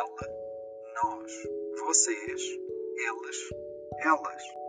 ela, nós, vocês, eles, elas.